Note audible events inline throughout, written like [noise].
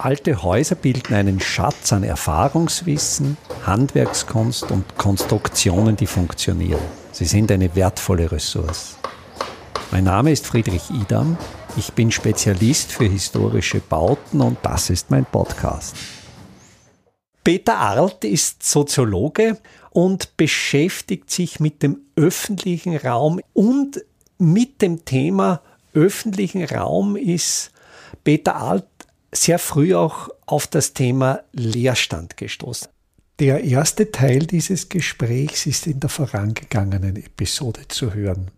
Alte Häuser bilden einen Schatz an Erfahrungswissen, Handwerkskunst und Konstruktionen, die funktionieren. Sie sind eine wertvolle Ressource. Mein Name ist Friedrich Idam. Ich bin Spezialist für historische Bauten und das ist mein Podcast. Peter Arlt ist Soziologe und beschäftigt sich mit dem öffentlichen Raum und mit dem Thema öffentlichen Raum ist Peter Arlt sehr früh auch auf das Thema Leerstand gestoßen. Der erste Teil dieses Gesprächs ist in der vorangegangenen Episode zu hören.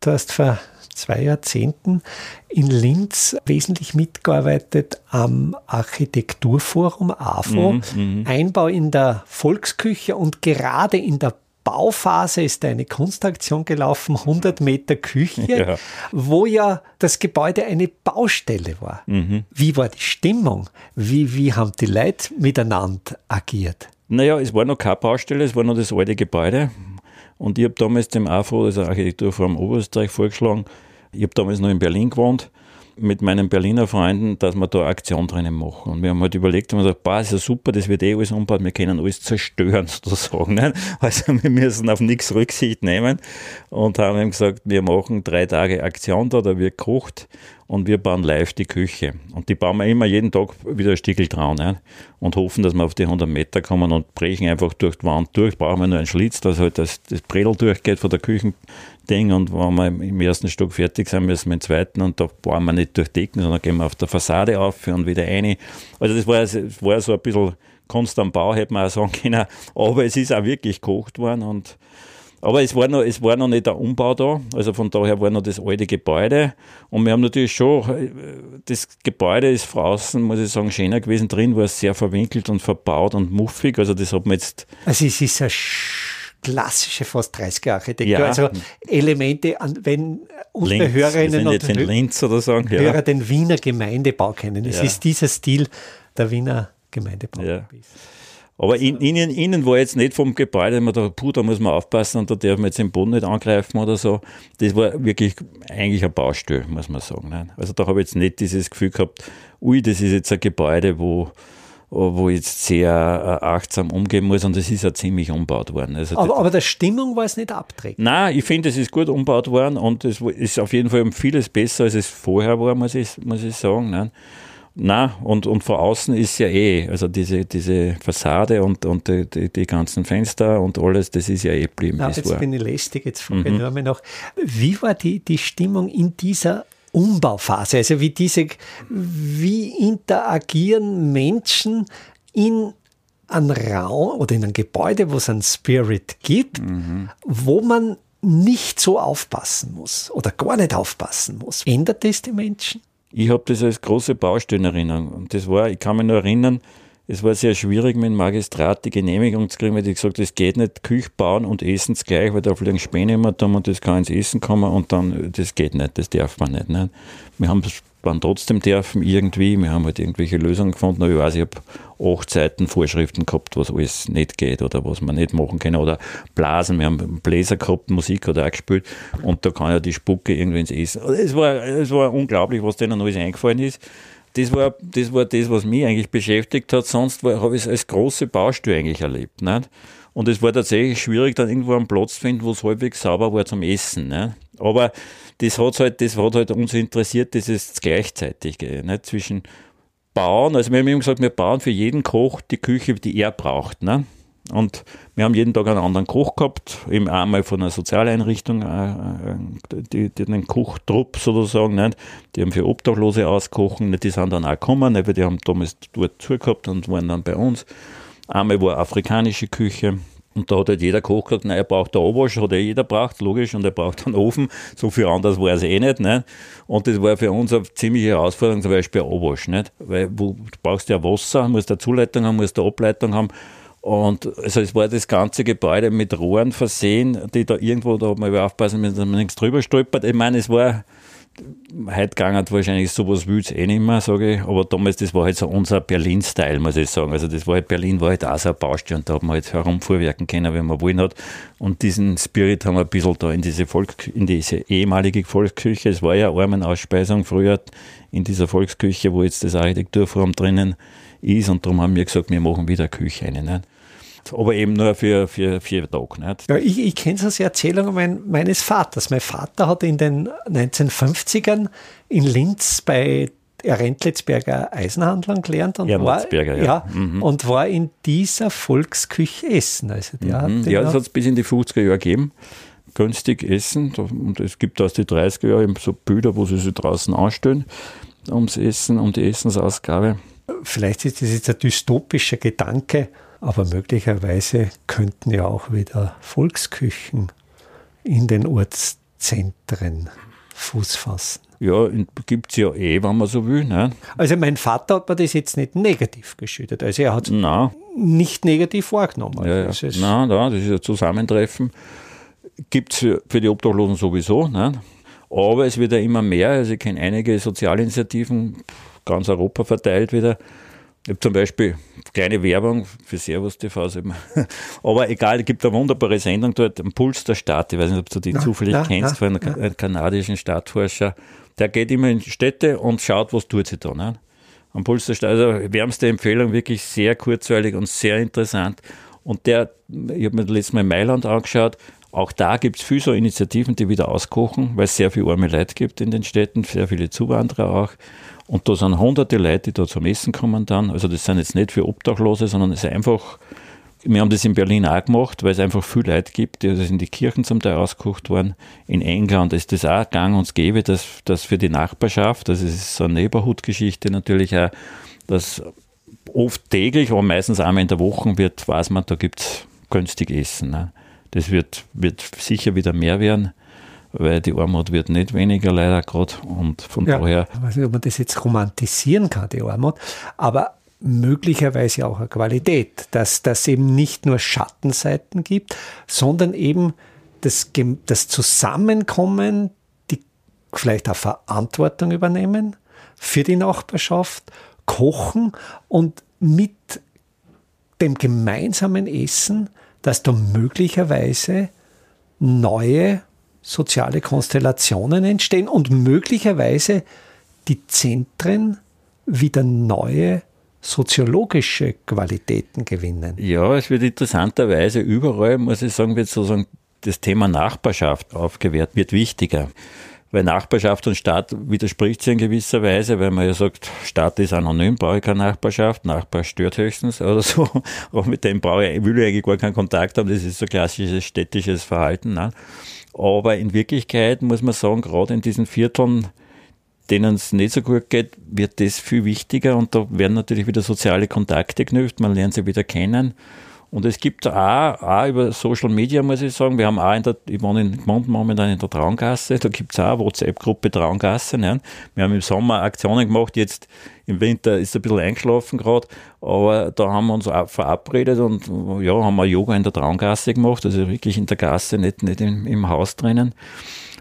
Du hast vor zwei Jahrzehnten in Linz wesentlich mitgearbeitet am Architekturforum AFO, mhm, mhm, Einbau in der Volksküche und gerade in der Bauphase ist eine Kunstaktion gelaufen, 100 Meter Küche, [laughs] ja. wo ja das Gebäude eine Baustelle war. Mhm. Wie war die Stimmung? Wie, wie haben die Leute miteinander agiert? Naja, es war noch keine Baustelle, es war noch das alte Gebäude. Und ich habe damals dem AFO, also Architekturforum Oberösterreich, vorgeschlagen. Ich habe damals noch in Berlin gewohnt mit meinen Berliner Freunden, dass wir da Aktion drinnen machen. Und wir haben halt überlegt, und gesagt, boah, ist ja super, das wird eh alles umbaut, wir können alles zerstören [laughs] sozusagen. Ne? Also wir müssen auf nichts Rücksicht nehmen und haben ihm gesagt, wir machen drei Tage Aktion da, da wird gekocht und wir bauen live die Küche. Und die bauen wir immer jeden Tag wieder ein Stückel dran ne? und hoffen, dass wir auf die 100 Meter kommen und brechen einfach durch die Wand durch. Brauchen wir nur einen Schlitz, dass halt das, das Bredel durchgeht von der Küche Ding und wenn wir im ersten Stock fertig sind, müssen wir im zweiten und da bauen wir nicht durch Decken, sondern gehen wir auf der Fassade auf und wieder rein. Also das war, das war so ein bisschen Kunst am Bau, hätte man auch sagen können, aber es ist auch wirklich gekocht worden und aber es war, noch, es war noch nicht der Umbau da, also von daher war noch das alte Gebäude. Und wir haben natürlich schon, das Gebäude ist von außen, muss ich sagen, schöner gewesen. Drin war es sehr verwinkelt und verbaut und muffig. Also das hat man jetzt. Also es ist ein klassische fast 30er Architektur. Ja. Also Elemente, an, wenn unsere Linz, Hörerinnen und Hö Linz oder sagen, ja. Hörer den Wiener Gemeindebau kennen. Es ja. ist dieser Stil der Wiener Gemeindebau. Aber in, innen, innen war jetzt nicht vom Gebäude, man da, puh, da muss man aufpassen und da darf man jetzt den Boden nicht angreifen oder so. Das war wirklich eigentlich ein Baustell, muss man sagen. Nein. Also da habe ich jetzt nicht dieses Gefühl gehabt, ui, das ist jetzt ein Gebäude, wo, wo ich jetzt sehr äh, achtsam umgehen muss und es ist ja ziemlich umgebaut worden. Also aber, aber der Stimmung war es nicht abträglich. Nein, ich finde, es ist gut umgebaut worden und es ist auf jeden Fall um vieles besser, als es vorher war, muss ich, muss ich sagen. Nein. Nein, und, und von außen ist ja eh, also diese, diese Fassade und, und die, die, ganzen Fenster und alles, das ist ja eh geblieben. Ja, jetzt war. bin ich lästig, jetzt frage ich mhm. nur noch, wie war die, die Stimmung in dieser Umbauphase. Also wie diese, wie interagieren Menschen in einem Raum oder in einem Gebäude, wo es einen Spirit gibt, mhm. wo man nicht so aufpassen muss oder gar nicht aufpassen muss. Ändert das die Menschen? Ich habe das als große Baustelle. Und das war, ich kann mich nur erinnern, es war sehr schwierig, mit dem Magistrat die Genehmigung zu kriegen, weil die gesagt es geht nicht, Küche bauen und essen gleich, weil da fliegen Späne immer da und das kann ins Essen kommen und dann, das geht nicht, das darf man nicht. nicht? Wir haben waren trotzdem dürfen irgendwie, wir haben halt irgendwelche Lösungen gefunden, aber ich weiß, ich habe acht Seiten Vorschriften gehabt, was alles nicht geht oder was man nicht machen kann oder Blasen, wir haben Bläser gehabt, Musik hat auch gespielt und da kann ja die Spucke irgendwie ins Essen. Es war, es war unglaublich, was denen alles eingefallen ist das war, das war das, was mich eigentlich beschäftigt hat. Sonst habe ich es als große Baustelle eigentlich erlebt. Nicht? Und es war tatsächlich schwierig, dann irgendwo einen Platz zu finden, wo es halbwegs sauber war zum Essen. Nicht? Aber das hat halt, das hat halt uns interessiert, das ist gleichzeitig, nicht? zwischen Bauen, also wir haben immer gesagt, wir bauen für jeden Koch die Küche, die er braucht. Ne? Und wir haben jeden Tag einen anderen Koch gehabt, eben einmal von einer Sozialeinrichtung, äh, äh, die, die einen Kochtrupp sozusagen, nicht? die haben für Obdachlose auskochen, die sind dann auch gekommen, weil die haben damals dort zugehabt und waren dann bei uns. Einmal war afrikanische Küche, und da hat halt jeder Koch gesagt, nein, er braucht eine Oberwasch, hat ja jeder braucht, logisch, und er braucht einen Ofen. So viel anders war es eh nicht. Ne? Und das war für uns eine ziemliche Herausforderung, zum Beispiel eine Oberwasch. Nicht? Weil wo, du brauchst ja Wasser, musst eine Zuleitung haben, musst eine Ableitung haben. Und also es war das ganze Gebäude mit Rohren versehen, die da irgendwo, da hat man aufpassen müssen, dass man nichts drüber stolpert. Ich meine, es war, heute gegangen wahrscheinlich sowas will eh nicht mehr, sage ich. Aber damals, das war halt so unser Berlin-Style, muss ich sagen. Also das war halt, Berlin war halt auch so eine Baustelle und da hat man halt herumfuhrwerken können, wenn man wollen hat. Und diesen Spirit haben wir ein bisschen da in diese Volk, in diese ehemalige Volksküche. Es war ja Armenausspeisung früher in dieser Volksküche, wo jetzt das Architekturforum drinnen ist. Und darum haben wir gesagt, wir machen wieder Küche rein. Nicht? Aber eben nur für, für vier Tage. Nicht? Ja, ich ich kenne so die Erzählungen mein, meines Vaters. Mein Vater hat in den 1950ern in Linz bei Rentlitzberger Eisenhandlern gelernt und, war, ja. Ja, mhm. und war in dieser Volksküche essen. Also der mhm. Ja, das hat es bis in die 50er Jahre gegeben. Günstig essen. Und es gibt aus den 30er Jahren so Bilder, wo sie sich draußen anstellen ums Essen, um die Essensausgabe. Vielleicht ist das jetzt ein dystopischer Gedanke, aber möglicherweise könnten ja auch wieder Volksküchen in den Ortszentren Fuß fassen. Ja, gibt es ja eh, wenn man so will. Ne? Also mein Vater hat mir das jetzt nicht negativ geschüttet. Also er hat es nicht negativ wahrgenommen. Ja, ja. Das ist Nein, nein, das ist ein Zusammentreffen. Gibt es für, für die Obdachlosen sowieso. Ne? Aber es wird ja immer mehr. Also ich kenne einige Sozialinitiativen, ganz Europa verteilt wieder, ich habe zum Beispiel kleine Werbung für Servus TV. [laughs] Aber egal, es gibt eine wunderbare Sendung dort, am Puls der Stadt. Ich weiß nicht, ob du die na, zufällig na, kennst, na, von einem kanadischen Stadtforscher. Der geht immer in Städte und schaut, was tut sie da. Ne? Am Puls der Stadt. Also wärmste Empfehlung, wirklich sehr kurzweilig und sehr interessant. Und der, ich habe mir letztes Mal in Mailand angeschaut, auch da gibt es viele so Initiativen, die wieder auskochen, weil es sehr viel arme Leute gibt in den Städten, sehr viele Zuwanderer auch. Und da sind hunderte Leute, die da zum Essen kommen dann. Also das sind jetzt nicht für Obdachlose, sondern es ist einfach, wir haben das in Berlin auch gemacht, weil es einfach viele Leute gibt, die das in die Kirchen zum Teil ausgekocht worden. In England ist das auch gang und gäbe, dass, dass für die Nachbarschaft, das ist so eine Neighborhood-Geschichte natürlich auch, dass oft täglich, aber meistens einmal in der Woche wird, weiß man, da gibt es günstig Essen. Ne? Das wird, wird sicher wieder mehr werden weil die Armut wird nicht weniger leider gerade und von ja, daher. Ich weiß nicht, ob man das jetzt romantisieren kann, die Armut, aber möglicherweise auch eine Qualität, dass das eben nicht nur Schattenseiten gibt, sondern eben das, das Zusammenkommen, die vielleicht auch Verantwortung übernehmen für die Nachbarschaft, kochen und mit dem gemeinsamen Essen, dass da möglicherweise neue soziale Konstellationen entstehen und möglicherweise die Zentren wieder neue soziologische Qualitäten gewinnen. Ja, es wird interessanterweise überall, muss ich sagen, wird sozusagen das Thema Nachbarschaft aufgewehrt, wird wichtiger. Weil Nachbarschaft und Staat widerspricht sich in gewisser Weise, weil man ja sagt, Staat ist anonym, brauche ich keine Nachbarschaft, Nachbar stört höchstens oder so. [laughs] Auch mit dem brauche ich, will ich eigentlich gar keinen Kontakt haben, das ist so klassisches städtisches Verhalten. Ne? Aber in Wirklichkeit muss man sagen, gerade in diesen Vierteln, denen es nicht so gut geht, wird das viel wichtiger und da werden natürlich wieder soziale Kontakte geknüpft, man lernt sie wieder kennen. Und es gibt auch, auch über Social Media, muss ich sagen, wir haben auch in der, ich wohne in Gmunden momentan in der Traungasse, da gibt es auch WhatsApp-Gruppe Traungasse. Ne? Wir haben im Sommer Aktionen gemacht, jetzt im Winter ist es ein bisschen eingeschlafen gerade, aber da haben wir uns auch verabredet und ja, haben wir Yoga in der Traungasse gemacht, also wirklich in der Gasse, nicht, nicht im, im Haus drinnen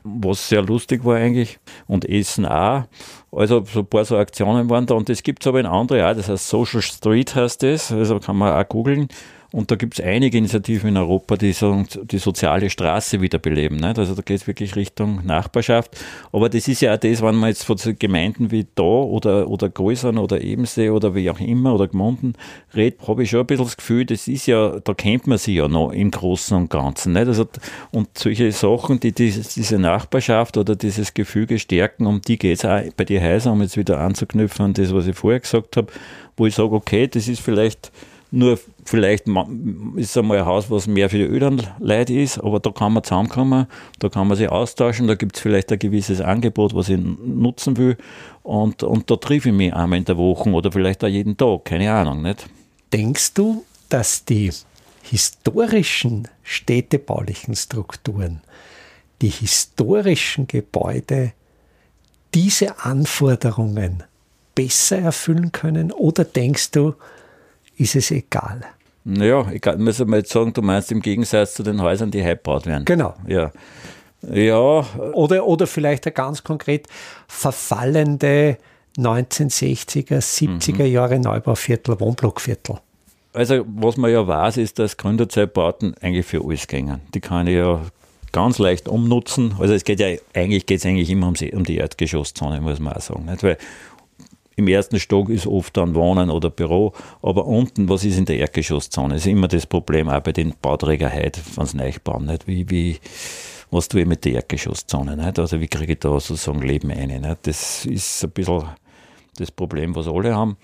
was sehr lustig war eigentlich. Und Essen auch. Also so ein paar so Aktionen waren da. Und es gibt aber in andere auch, das heißt Social Street heißt das, also kann man auch googeln. Und da gibt es einige Initiativen in Europa, die so, die soziale Straße wiederbeleben. Nicht? Also da geht es wirklich Richtung Nachbarschaft. Aber das ist ja auch das, wenn man jetzt von Gemeinden wie da oder, oder Größern oder Ebensee oder wie auch immer oder Gmunden redet, habe ich schon ein bisschen das Gefühl, das ist ja, da kennt man sich ja noch im Großen und Ganzen. Nicht? Also, und solche Sachen, die dieses, diese Nachbarschaft oder dieses Gefüge stärken, um die geht es auch bei den Häusern, um jetzt wieder anzuknüpfen an das, was ich vorher gesagt habe, wo ich sage, okay, das ist vielleicht nur vielleicht ist es einmal ein Haus, was mehr für die öderen Leute ist, aber da kann man zusammenkommen, da kann man sich austauschen, da gibt es vielleicht ein gewisses Angebot, was ich nutzen will und, und da treffe ich mich einmal in der Woche oder vielleicht auch jeden Tag, keine Ahnung. Nicht? Denkst du, dass die historischen städtebaulichen Strukturen, die historischen Gebäude diese Anforderungen besser erfüllen können? Oder denkst du, ist es egal. Naja, ich muss mal jetzt sagen, du meinst im Gegensatz zu den Häusern, die heute gebaut werden. Genau. Ja. Ja. Oder, oder vielleicht ganz konkret verfallende 1960er, 70er mhm. Jahre Neubauviertel, Wohnblockviertel. Also, was man ja weiß, ist, dass Gründerzeitbauten eigentlich für alles gehen. Die kann ich ja ganz leicht umnutzen. Also, es geht ja eigentlich, geht's eigentlich immer um die, um die Erdgeschosszone, muss man auch sagen. Nicht? Weil im ersten Stock ist oft dann Wohnen oder Büro, aber unten, was ist in der Erdgeschosszone? Das ist immer das Problem auch bei den Bauträgern heute, wenn sie neu bauen. Nicht? Wie, wie, was tue ich mit der Erdgeschosszone? Nicht? Also, wie kriege ich da sozusagen Leben ein? Nicht? Das ist ein bisschen das Problem, was alle haben.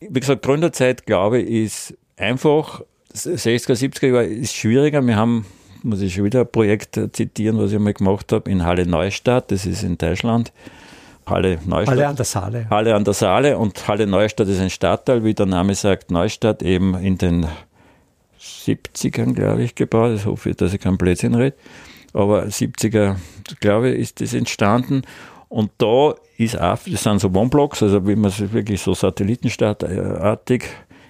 Wie gesagt, Gründerzeit, glaube ich, ist einfach, 60er, 70er Jahre ist schwieriger. Wir haben, muss ich schon wieder ein Projekt zitieren, was ich mal gemacht habe, in Halle Neustadt, das ist in Deutschland. Halle Neustadt. Halle an der Saale. Halle an der Saale und Halle Neustadt ist ein Stadtteil, wie der Name sagt, Neustadt, eben in den 70ern, glaube ich, gebaut. Ich hoffe, dass ich keinen Blödsinn rede. Aber 70er, glaube ich, ist das entstanden. Und da ist auch, das sind so Wohnblocks, also wie man es wirklich so satellitenstadtartig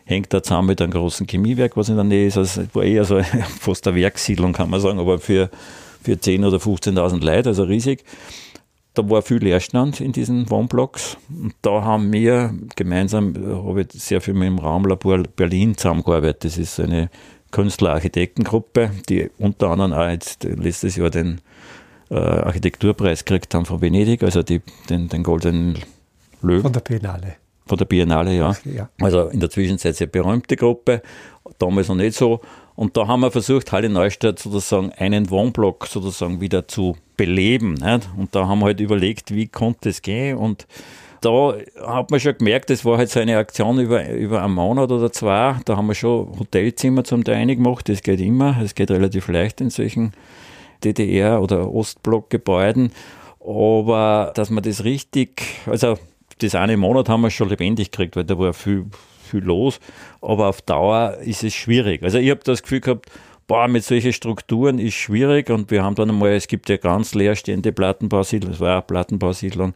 hängt da zusammen mit einem großen Chemiewerk, was in der Nähe ist. Also es war eher so [laughs] fast eine Werkssiedlung, kann man sagen, aber für, für 10.000 oder 15.000 Leute, also riesig. Da war viel Leerstand in diesen Wohnblocks. Und da haben wir gemeinsam, habe ich sehr viel mit dem Raumlabor Berlin zusammengearbeitet. Das ist eine Künstler-Architektengruppe, die unter anderem auch jetzt letztes Jahr den äh, Architekturpreis gekriegt haben von Venedig, also die, den, den Goldenen Löwen. Von der Biennale. Von der Biennale, ja. ja. Also in der Zwischenzeit sehr berühmte Gruppe, damals noch nicht so. Und da haben wir versucht, Halle Neustadt sozusagen einen Wohnblock sozusagen wieder zu beleben. Nicht? Und da haben wir halt überlegt, wie konnte es gehen. Und da hat man schon gemerkt, das war halt so eine Aktion über, über einen Monat oder zwei. Da haben wir schon Hotelzimmer zum Teil gemacht. Das geht immer. Es geht relativ leicht in solchen DDR- oder Ostblockgebäuden. Aber dass man das richtig, also das eine Monat haben wir schon lebendig gekriegt, weil da war viel, viel los. Aber auf Dauer ist es schwierig. Also ich habe das Gefühl gehabt, boah, mit solchen Strukturen ist schwierig und wir haben dann einmal, es gibt ja ganz leerstehende Plattenbausiedlung, es war auch Plattenbausiedlung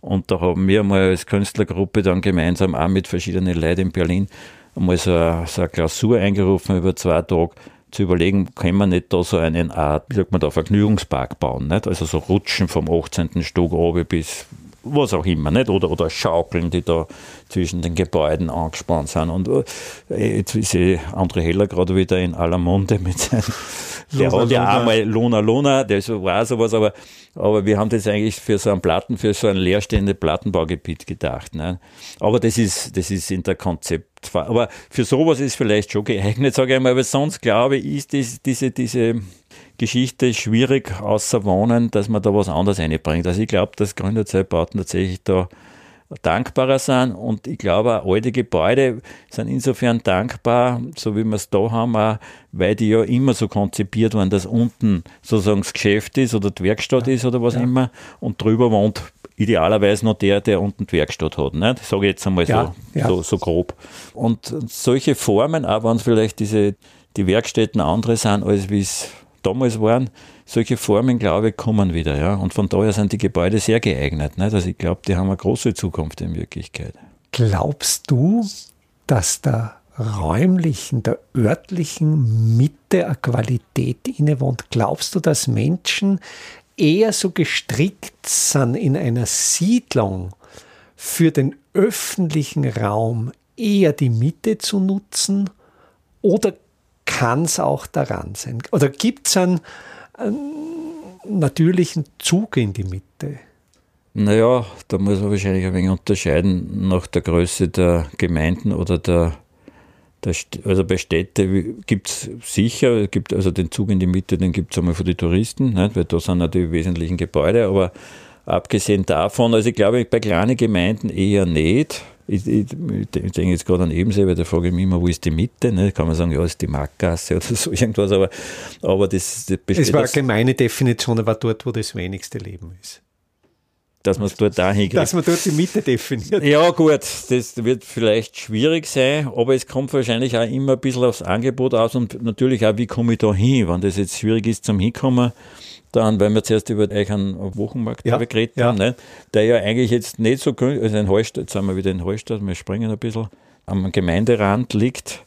und da haben wir mal als Künstlergruppe dann gemeinsam auch mit verschiedenen Leuten in Berlin einmal so eine, so eine Klausur eingerufen über zwei Tage, zu überlegen, kann man nicht da so einen Art, wie sagt man da, Vergnügungspark bauen, nicht? Also so Rutschen vom 18. Stock oben bis was auch immer, nicht? Oder, oder Schaukeln, die da zwischen den Gebäuden angespannt sind. Und äh, jetzt ist eh André Heller gerade wieder in aller Munde mit seinem, der Luna, hat ja einmal Luna Luna, der war sowas, aber, aber wir haben das eigentlich für so einen Platten, für so ein leerstehendes Plattenbaugebiet gedacht. Ne? Aber das ist, das ist in der Konzept aber für sowas ist vielleicht schon geeignet, sage ich einmal, aber sonst glaube ich, ist das, diese, diese Geschichte schwierig, außer Wohnen, dass man da was anderes einbringt. Also ich glaube, dass Gründerzeitbauten tatsächlich da dankbarer sind und ich glaube auch alte Gebäude sind insofern dankbar, so wie wir es da haben, auch, weil die ja immer so konzipiert waren, dass unten sozusagen das Geschäft ist oder die Werkstatt ja. ist oder was ja. immer und drüber wohnt idealerweise noch der, der unten die Werkstatt hat. Nicht? Ich sage jetzt einmal ja, so, so, so, grob. Und solche Formen, auch wenn es vielleicht diese, die Werkstätten andere sind, als wie es damals waren, solche Formen, glaube ich, kommen wieder. Ja? Und von daher sind die Gebäude sehr geeignet. Nicht? Also ich glaube, die haben eine große Zukunft in Wirklichkeit. Glaubst du, dass der räumlichen, der örtlichen Mitte eine Qualität innewohnt? Glaubst du, dass Menschen eher so gestrickt sind in einer Siedlung für den öffentlichen Raum eher die Mitte zu nutzen oder kann es auch daran sein? Oder gibt es einen, einen natürlichen Zug in die Mitte? Naja, da muss man wahrscheinlich ein wenig unterscheiden nach der Größe der Gemeinden oder der also bei Städten gibt es sicher, gibt also den Zug in die Mitte, den gibt es einmal für die Touristen, nicht? weil da sind ja die wesentlichen Gebäude, aber abgesehen davon, also ich glaube bei kleinen Gemeinden eher nicht. Ich, ich, ich denke jetzt gerade an Ebensee, weil da frage ich mich immer, wo ist die Mitte? Ne? Kann man sagen, ja, ist die Marktgasse oder so [laughs] irgendwas, aber, aber das, das besteht. Es war eine gemeine Definition, aber dort, wo das wenigste Leben ist dass man es dort da hinkriegt. Dass man dort die Mitte definiert. Ja, gut, das wird vielleicht schwierig sein, aber es kommt wahrscheinlich auch immer ein bisschen aufs Angebot aus und natürlich auch, wie komme ich da hin, wenn das jetzt schwierig ist zum Hinkommen. Dann, weil wir zuerst über einen Wochenmarkt ja, geredet ja. haben, ne? der ja eigentlich jetzt nicht so, also in Hallstatt, jetzt sind wir wieder in Hallstatt, wir springen ein bisschen, am Gemeinderand liegt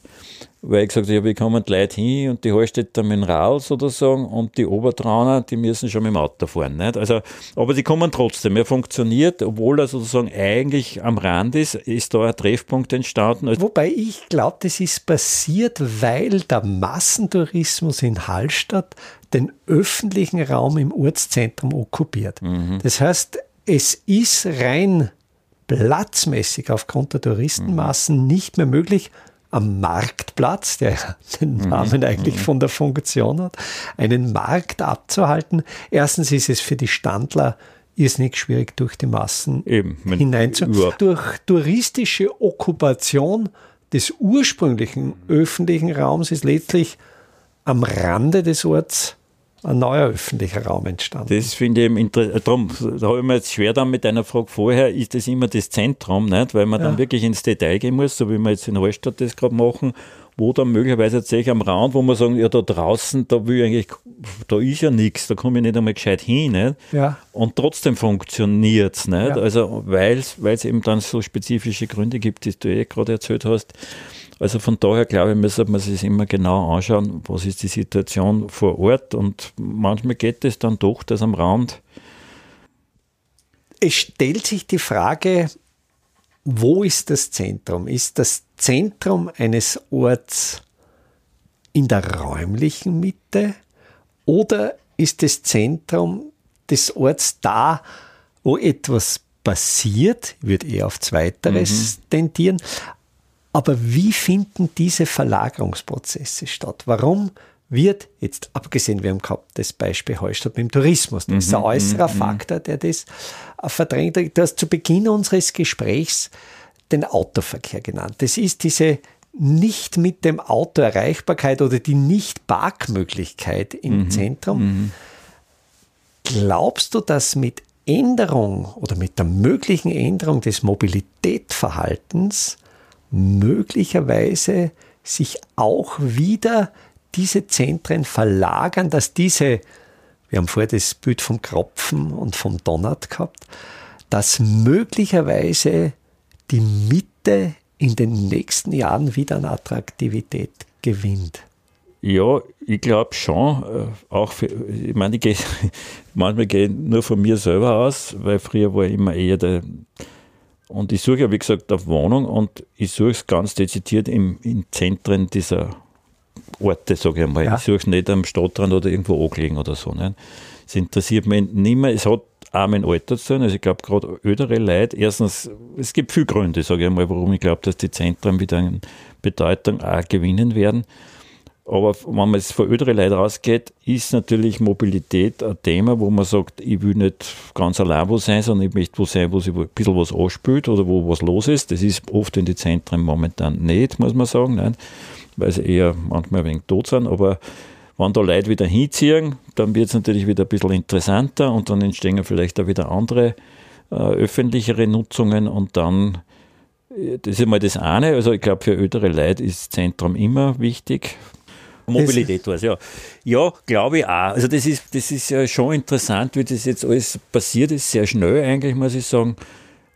weil ich gesagt habe, wie kommen die Leute hin und die Hallstätter mit dem Rad sozusagen und die Obertrauner, die müssen schon mit dem Auto fahren. Nicht? Also, aber die kommen trotzdem. Er funktioniert, obwohl er sozusagen eigentlich am Rand ist, ist da ein Treffpunkt entstanden. Wobei ich glaube, das ist passiert, weil der Massentourismus in Hallstatt den öffentlichen Raum im Ortszentrum okkupiert. Mhm. Das heißt, es ist rein platzmäßig aufgrund der Touristenmassen mhm. nicht mehr möglich, am Marktplatz, der [laughs] den mhm. Namen eigentlich mhm. von der Funktion hat, einen Markt abzuhalten. Erstens ist es für die Standler irrsinnig schwierig, durch die Massen hineinzukommen. Durch touristische Okkupation des ursprünglichen öffentlichen Raums ist letztlich am Rande des Orts ein neuer öffentlicher Raum entstanden. Das finde ich eben interessant. Darum, da habe ich mir jetzt schwer dann mit einer Frage vorher, ist das immer das Zentrum, nicht? weil man ja. dann wirklich ins Detail gehen muss, so wie wir jetzt in Hallstatt das gerade machen, wo dann möglicherweise tatsächlich am Rand, wo man sagen, ja, da draußen, da will ich eigentlich, da ist ja nichts, da komme ich nicht einmal gescheit hin. Nicht? Ja. Und trotzdem funktioniert es nicht. Ja. Also, weil es eben dann so spezifische Gründe gibt, die du eh gerade erzählt hast. Also von daher glaube ich, müsste man sich immer genau anschauen, was ist die Situation vor Ort und manchmal geht es dann doch, dass am Rand. Es stellt sich die Frage, wo ist das Zentrum? Ist das Zentrum eines Orts in der räumlichen Mitte oder ist das Zentrum des Orts da, wo etwas passiert, würde eher auf Zweiteres mhm. tendieren, aber wie finden diese Verlagerungsprozesse statt? Warum wird jetzt, abgesehen, wir haben gehabt das Beispiel Hallstatt mit dem Tourismus, das ist ein mhm, äußerer mhm, Faktor, der das verdrängt. Du hast zu Beginn unseres Gesprächs den Autoverkehr genannt. Das ist diese nicht mit dem Auto Erreichbarkeit oder die Nicht-Parkmöglichkeit im mhm, Zentrum. Mhm. Glaubst du, dass mit Änderung oder mit der möglichen Änderung des Mobilitätsverhaltens möglicherweise sich auch wieder diese Zentren verlagern, dass diese, wir haben vorher das Bild vom Kropfen und vom Donut gehabt, dass möglicherweise die Mitte in den nächsten Jahren wieder an Attraktivität gewinnt. Ja, ich glaube schon. Äh, auch für, ich meine, ich gehe, [laughs] manchmal gehe nur von mir selber aus, weil früher war ich immer eher der, und ich suche ja, wie gesagt, auf Wohnung und ich suche es ganz dezidiert im, in Zentren dieser Orte, sage ich einmal. Ja. Ich suche es nicht am Stadtrand oder irgendwo angelegen oder so. Nicht? Es interessiert mich nicht mehr. Es hat auch mein Alter zu tun. Also ich glaube, gerade ältere Leute, erstens, es gibt viele Gründe, sage ich einmal, warum ich glaube, dass die Zentren wieder an Bedeutung auch gewinnen werden. Aber wenn man jetzt von älteren Leuten rausgeht, ist natürlich Mobilität ein Thema, wo man sagt, ich will nicht ganz allein wo sein, sondern ich möchte wo sein, wo sich ein bisschen was anspült oder wo was los ist. Das ist oft in den Zentren momentan nicht, muss man sagen, nein, weil sie eher manchmal ein wenig tot sind. Aber wenn da Leute wieder hinziehen, dann wird es natürlich wieder ein bisschen interessanter und dann entstehen vielleicht auch wieder andere äh, öffentlichere Nutzungen und dann äh, das ist mal das eine. Also ich glaube, für ältere Leute ist Zentrum immer wichtig. Mobilität war es, ja. Ja, glaube ich auch. Also das ist, das ist ja schon interessant, wie das jetzt alles passiert ist, sehr schnell eigentlich, muss ich sagen.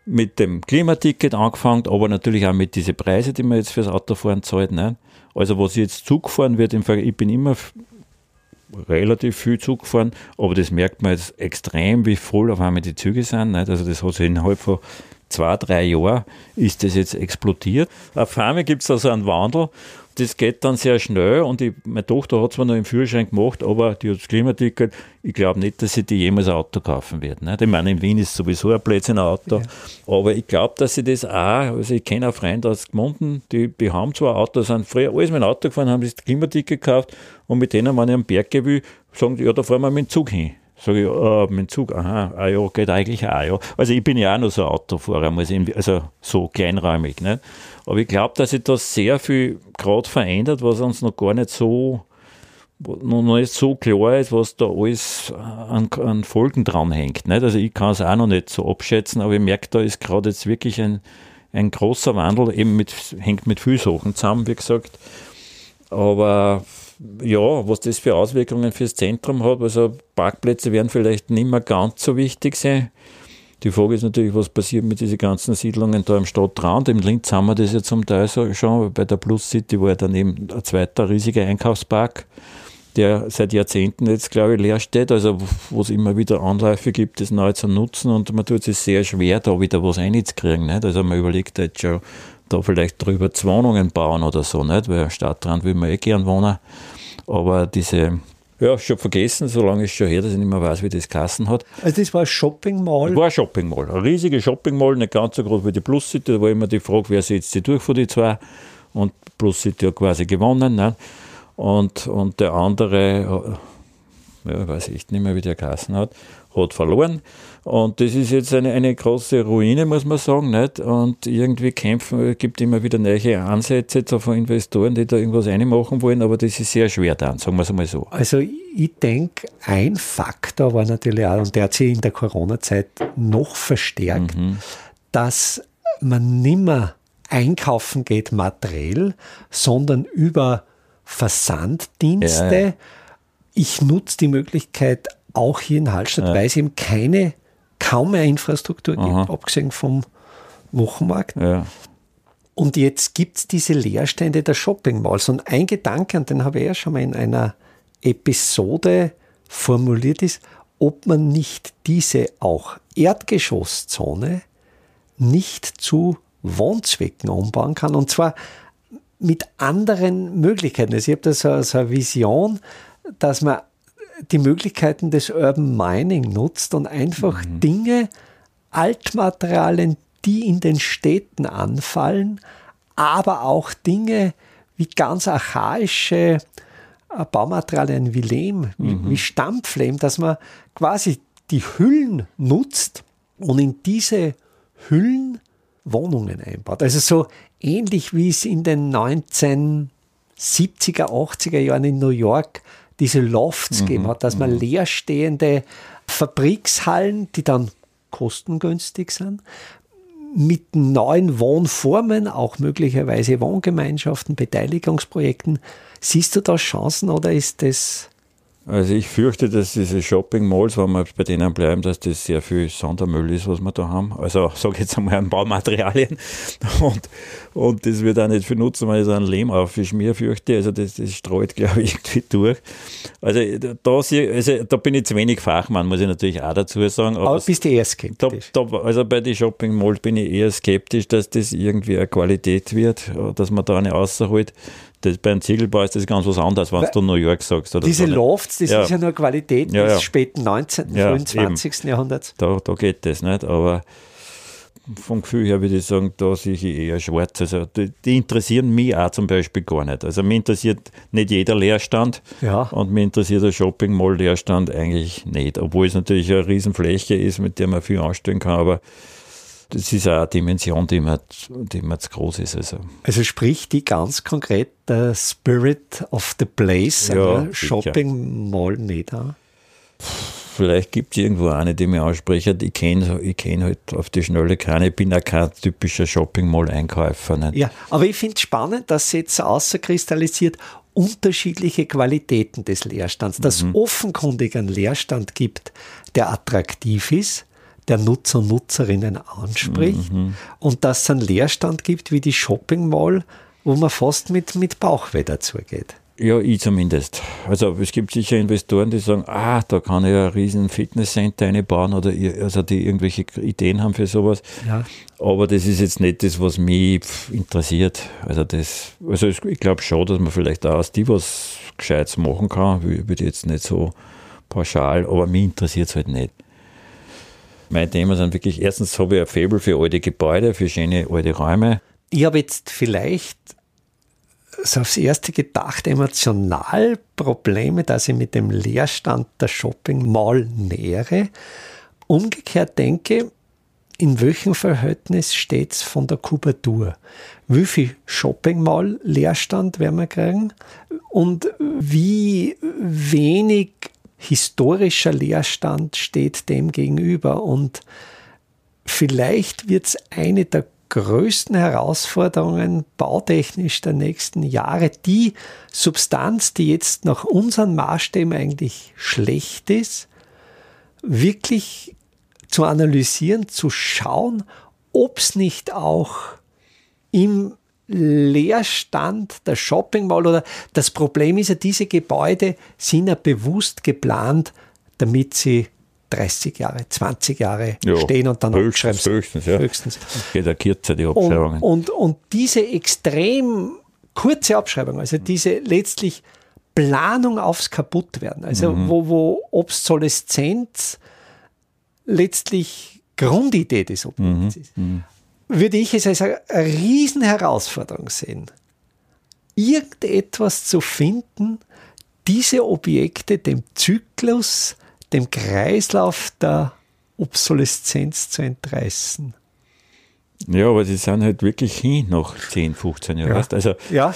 Mit dem Klimaticket angefangen, aber natürlich auch mit diesen Preisen, die man jetzt fürs Autofahren zahlt. Ne? Also was jetzt Zug fahren wird, ich bin immer relativ viel Zug gefahren, aber das merkt man jetzt extrem, wie voll auf einmal die Züge sind. Nicht? Also das hat sich innerhalb von zwei, drei Jahren ist das jetzt explodiert. Auf einmal gibt es also einen Wandel das geht dann sehr schnell und ich, meine Tochter hat zwar noch einen Führerschein gemacht, aber die hat das Klimaticket. Ich glaube nicht, dass sie die jemals ein Auto kaufen wird. Ne? Ich meine, in Wien ist sowieso ein Plätzchen ein Auto, ja. aber ich glaube, dass sie das auch, also ich kenne auch Freunde aus Gmunden, die, die haben zwar ein Auto, sind früher alles mit dem Auto gefahren, haben das Klimaticket gekauft und mit denen, wenn ich am Berg gehe, sagen die, ja, da fahren wir mit dem Zug hin. Sag ich, äh, mit dem Zug, aha, ah ja, geht eigentlich auch, ja. Also ich bin ja auch noch so ein Autofahrer, also so kleinräumig, nicht? Aber ich glaube, dass sich da sehr viel gerade verändert, was uns noch gar nicht so, noch nicht so klar ist, was da alles an, an Folgen dranhängt. Nicht? Also ich kann es auch noch nicht so abschätzen, aber ich merke, da ist gerade jetzt wirklich ein, ein großer Wandel, eben mit, hängt mit vielen Sachen zusammen, wie gesagt. Aber ja, was das für Auswirkungen fürs Zentrum hat, also Parkplätze werden vielleicht nicht mehr ganz so wichtig sein. Die Frage ist natürlich, was passiert mit diesen ganzen Siedlungen da im Stadtrand. Im Linz haben wir das ja zum Teil so schon. Bei der Plus City war ja daneben ein zweiter riesiger Einkaufspark, der seit Jahrzehnten jetzt, glaube ich, leer steht. Also, wo es immer wieder Anläufe gibt, das neu zu nutzen. Und man tut es sehr schwer, da wieder was reinzukriegen. Nicht? Also, man überlegt jetzt schon, da vielleicht drüber Wohnungen bauen oder so, nicht? Weil Stadtrand will man eh gern wohnen. Aber diese ja, schon vergessen, so lange ist es schon her, dass ich nicht mehr weiß, wie das Kassen hat. Also das war ein Shopping Mall? Das war ein Shopping Mall, ein riesiger Shopping Mall, nicht ganz so groß wie die Plus City. Da war immer die Frage, wer setzt sich durch von den zwei. Und Plus City hat quasi gewonnen. Ne? Und, und der andere, ja, weiß ich nicht mehr, wie der Kassen hat, hat verloren. Und das ist jetzt eine, eine große Ruine, muss man sagen. Nicht? Und irgendwie kämpfen, es gibt immer wieder neue Ansätze von Investoren, die da irgendwas reinmachen wollen, aber das ist sehr schwer dann, sagen wir es einmal so. Also ich denke, ein Faktor war natürlich auch, und der hat sich in der Corona-Zeit noch verstärkt, mhm. dass man nimmer einkaufen geht materiell, sondern über Versanddienste. Ja, ja. Ich nutze die Möglichkeit auch hier in Hallstatt, ja. weil es eben keine kaum mehr Infrastruktur gibt, abgesehen vom Wochenmarkt. Ja. Und jetzt gibt es diese Leerstände der Shopping Malls. Und ein Gedanke, und den habe ich ja schon mal in einer Episode formuliert, ist, ob man nicht diese auch Erdgeschosszone nicht zu Wohnzwecken umbauen kann. Und zwar mit anderen Möglichkeiten. Also ich habe da so, so eine Vision, dass man die Möglichkeiten des Urban Mining nutzt und einfach mhm. Dinge, Altmaterialien, die in den Städten anfallen, aber auch Dinge wie ganz archaische äh, Baumaterialien wie Lehm, mhm. wie Stampflehm, dass man quasi die Hüllen nutzt und in diese Hüllen Wohnungen einbaut. Also so ähnlich wie es in den 1970er, 80er Jahren in New York diese Lofts mhm. gegeben hat, dass man mhm. leerstehende Fabrikshallen, die dann kostengünstig sind, mit neuen Wohnformen, auch möglicherweise Wohngemeinschaften, Beteiligungsprojekten, siehst du da Chancen oder ist das also ich fürchte, dass diese Shopping Malls, wenn wir bei denen bleiben, dass das sehr viel Sondermüll ist, was wir da haben. Also [laughs] sage jetzt einmal an Baumaterialien. [laughs] Und, und das wird auch nicht viel nutzen, wenn ich so einen Lehm aufschmier, fürchte. Also das, das streut, glaube ich, irgendwie durch. Also da, also da bin ich zu wenig Fachmann, muss ich natürlich auch dazu sagen. Aber, Aber bist du eher skeptisch? Da, da, also bei den Shopping Malls bin ich eher skeptisch, dass das irgendwie eine Qualität wird, dass man da eine rausholt das, bei einem Ziegelbau ist das ganz was anderes, wenn du New York sagst. Oder diese so, Lofts, das ja. ist ja nur Qualität ja, des späten 19., ja, frühen 20. Eben. Jahrhunderts. Da, da geht das nicht, aber vom Gefühl her würde ich sagen, da sehe ich eher schwarz. Also die, die, interessieren mich auch zum Beispiel gar nicht. Also mich interessiert nicht jeder Leerstand ja. und mich interessiert der Shopping Mall Leerstand eigentlich nicht. Obwohl es natürlich eine Riesenfläche ist, mit der man viel anstellen kann, aber das ist auch eine Dimension, die mir, die mir zu groß ist. Also. also sprich die ganz konkret der Spirit of the Place, ja, Shopping Mall nicht an? Vielleicht gibt es irgendwo eine, die mir anspricht. Ich kenne ich kenn halt auf die Schnelle keine, ich bin auch kein typischer Shopping Mall-Einkäufer. Ja, aber ich finde es spannend, dass es jetzt außerkristallisiert unterschiedliche Qualitäten des Leerstands, dass es mhm. offenkundig einen Leerstand gibt, der attraktiv ist, der Nutzer und Nutzerinnen anspricht mhm. und dass es einen Leerstand gibt wie die Shopping Mall, wo man fast mit, mit Bauchweh dazugeht. Ja, ich zumindest. Also es gibt sicher Investoren, die sagen, ah, da kann ich ein riesen Fitnesscenter einbauen oder also die irgendwelche Ideen haben für sowas. Ja. Aber das ist jetzt nicht das, was mich interessiert. Also das, also ich glaube schon, dass man vielleicht auch aus die was Gescheites machen kann. Würde jetzt nicht so pauschal, aber mich interessiert es halt nicht mein Thema sind wirklich, erstens habe ich ein Faible für alte Gebäude, für schöne alte Räume. Ich habe jetzt vielleicht so aufs Erste gedacht, emotional Probleme, dass ich mit dem Leerstand der Shopping Mall nähere. Umgekehrt denke, in welchem Verhältnis steht es von der Kubatur? Wie viel Shopping Mall Leerstand werden wir kriegen? Und wie wenig historischer Leerstand steht dem gegenüber. Und vielleicht wird es eine der größten Herausforderungen bautechnisch der nächsten Jahre, die Substanz, die jetzt nach unseren Maßstäben eigentlich schlecht ist, wirklich zu analysieren, zu schauen, ob es nicht auch im Leerstand der Shopping Mall oder das Problem ist ja, diese Gebäude sind ja bewusst geplant, damit sie 30 Jahre, 20 Jahre ja, stehen und dann höchstens, höchstens, ja. höchstens. Geht ja kürzer die Abschreibungen. Und, und, und diese extrem kurze Abschreibung, also diese letztlich Planung aufs Kaputtwerden, also mhm. wo, wo Obsoleszenz letztlich Grundidee des Objekts mhm. ist, mhm. Würde ich es als eine, Riesenherausforderung sehen, irgendetwas zu finden, diese Objekte dem Zyklus dem Kreislauf der Obsoleszenz zu entreißen. Ja, aber die sind halt wirklich hin nach 10, 15 Jahren. Ja. Also, ja.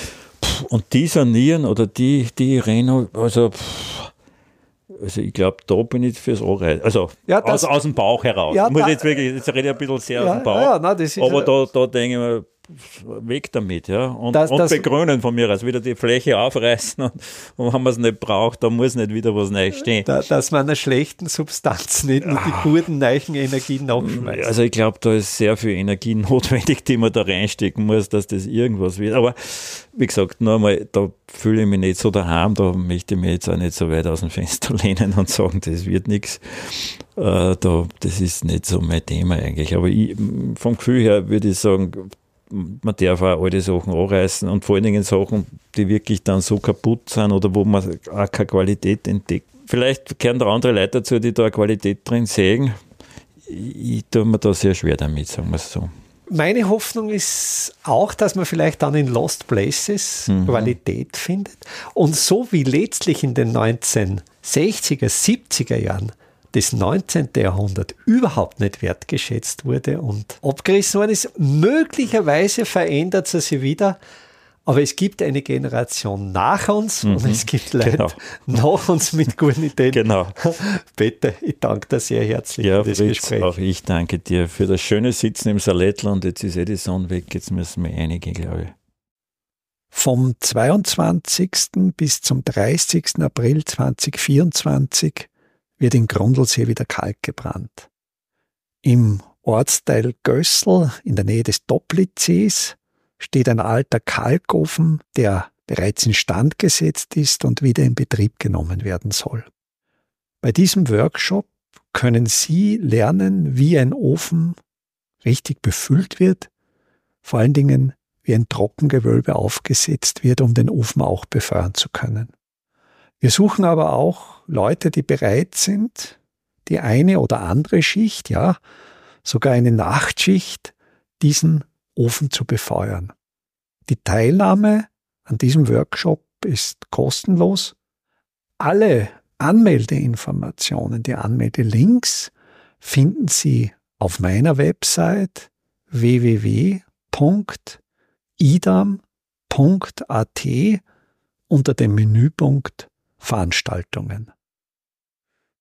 und die sanieren oder die, die Reno, also, pff, also ich glaube, da bin ich fürs Anreisen. Also ja, aus, aus dem Bauch heraus. Ja, ich muss da, jetzt wirklich, jetzt rede ich ein bisschen sehr ja, aus dem Bauch. Ja, nein, aber da, da denke ich mir, weg damit, ja. Und, das, und das, begrünen von mir aus, wieder die Fläche aufreißen und, und wenn man es nicht braucht, dann muss nicht wieder was neu stehen. Da, dass man einer schlechten Substanz nicht nur die ah. guten neuen Energien nachschmeißt. Also ich glaube, da ist sehr viel Energie [laughs] notwendig, die man da reinstecken muss, dass das irgendwas wird. Aber wie gesagt, nur einmal, da fühle ich mich nicht so daheim, da möchte ich mich jetzt auch nicht so weit aus dem Fenster [laughs] lehnen und sagen, das wird nichts. Äh, da, das ist nicht so mein Thema eigentlich. Aber ich, vom Gefühl her würde ich sagen, man darf auch alte Sachen anreißen und vor allen Dingen Sachen, die wirklich dann so kaputt sind oder wo man auch keine Qualität entdeckt. Vielleicht kehren da andere Leute dazu, die da eine Qualität drin sehen. Ich, tue mir da sehr schwer damit, sagen wir es so. Meine Hoffnung ist auch, dass man vielleicht dann in Lost Places mhm. Qualität findet. Und so wie letztlich in den 1960er, 70er Jahren des 19. Jahrhunderts überhaupt nicht wertgeschätzt wurde und abgerissen worden ist. Möglicherweise verändert sie sich wieder, aber es gibt eine Generation nach uns mhm, und es gibt Leute genau. nach uns mit guten Ideen. [laughs] Genau. [laughs] Bitte, ich danke dir sehr herzlich ja, für das Fritz, Gespräch. Auch ich danke dir für das schöne Sitzen im Salettland. Jetzt ist eh die Sonne weg, jetzt müssen wir einige, glaube ich. Vom 22. bis zum 30. April 2024 wird in Grundlsee wieder Kalk gebrannt. Im Ortsteil Gössel in der Nähe des Doplitzsees steht ein alter Kalkofen, der bereits instand gesetzt ist und wieder in Betrieb genommen werden soll. Bei diesem Workshop können Sie lernen, wie ein Ofen richtig befüllt wird, vor allen Dingen wie ein Trockengewölbe aufgesetzt wird, um den Ofen auch befeuern zu können. Wir suchen aber auch Leute, die bereit sind, die eine oder andere Schicht, ja, sogar eine Nachtschicht, diesen Ofen zu befeuern. Die Teilnahme an diesem Workshop ist kostenlos. Alle Anmeldeinformationen, die Anmeldelinks finden Sie auf meiner Website www.idam.at unter dem Menüpunkt Veranstaltungen.